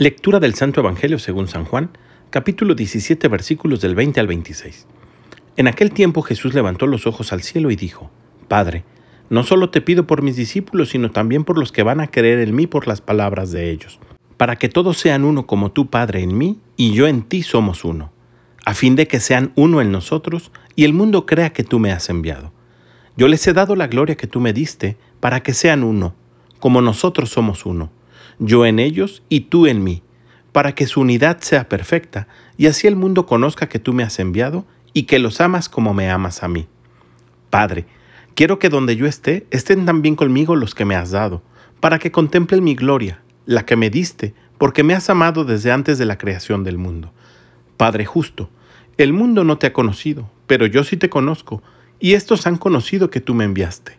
Lectura del Santo Evangelio según San Juan, capítulo 17, versículos del 20 al 26. En aquel tiempo Jesús levantó los ojos al cielo y dijo, Padre, no solo te pido por mis discípulos, sino también por los que van a creer en mí por las palabras de ellos, para que todos sean uno como tú, Padre, en mí, y yo en ti somos uno, a fin de que sean uno en nosotros, y el mundo crea que tú me has enviado. Yo les he dado la gloria que tú me diste, para que sean uno, como nosotros somos uno yo en ellos y tú en mí, para que su unidad sea perfecta, y así el mundo conozca que tú me has enviado y que los amas como me amas a mí. Padre, quiero que donde yo esté, estén también conmigo los que me has dado, para que contemplen mi gloria, la que me diste, porque me has amado desde antes de la creación del mundo. Padre justo, el mundo no te ha conocido, pero yo sí te conozco, y estos han conocido que tú me enviaste.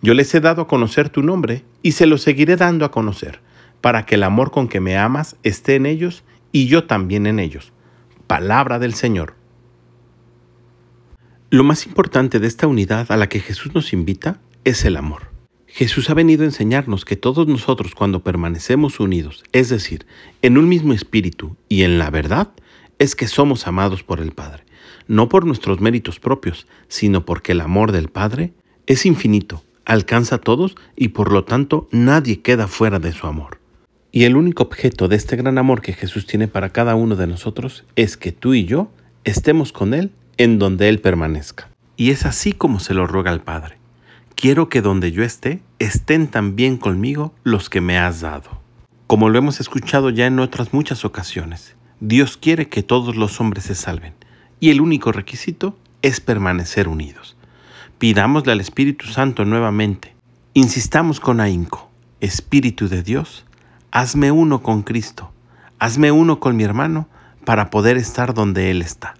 Yo les he dado a conocer tu nombre, y se lo seguiré dando a conocer para que el amor con que me amas esté en ellos y yo también en ellos. Palabra del Señor. Lo más importante de esta unidad a la que Jesús nos invita es el amor. Jesús ha venido a enseñarnos que todos nosotros cuando permanecemos unidos, es decir, en un mismo espíritu y en la verdad, es que somos amados por el Padre, no por nuestros méritos propios, sino porque el amor del Padre es infinito, alcanza a todos y por lo tanto nadie queda fuera de su amor. Y el único objeto de este gran amor que Jesús tiene para cada uno de nosotros es que tú y yo estemos con Él en donde Él permanezca. Y es así como se lo ruega al Padre. Quiero que donde yo esté, estén también conmigo los que me has dado. Como lo hemos escuchado ya en otras muchas ocasiones, Dios quiere que todos los hombres se salven, y el único requisito es permanecer unidos. Pidámosle al Espíritu Santo nuevamente, insistamos con ahínco, Espíritu de Dios, hazme uno con Cristo, hazme uno con mi hermano para poder estar donde Él está.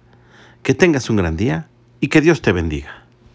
Que tengas un gran día y que Dios te bendiga.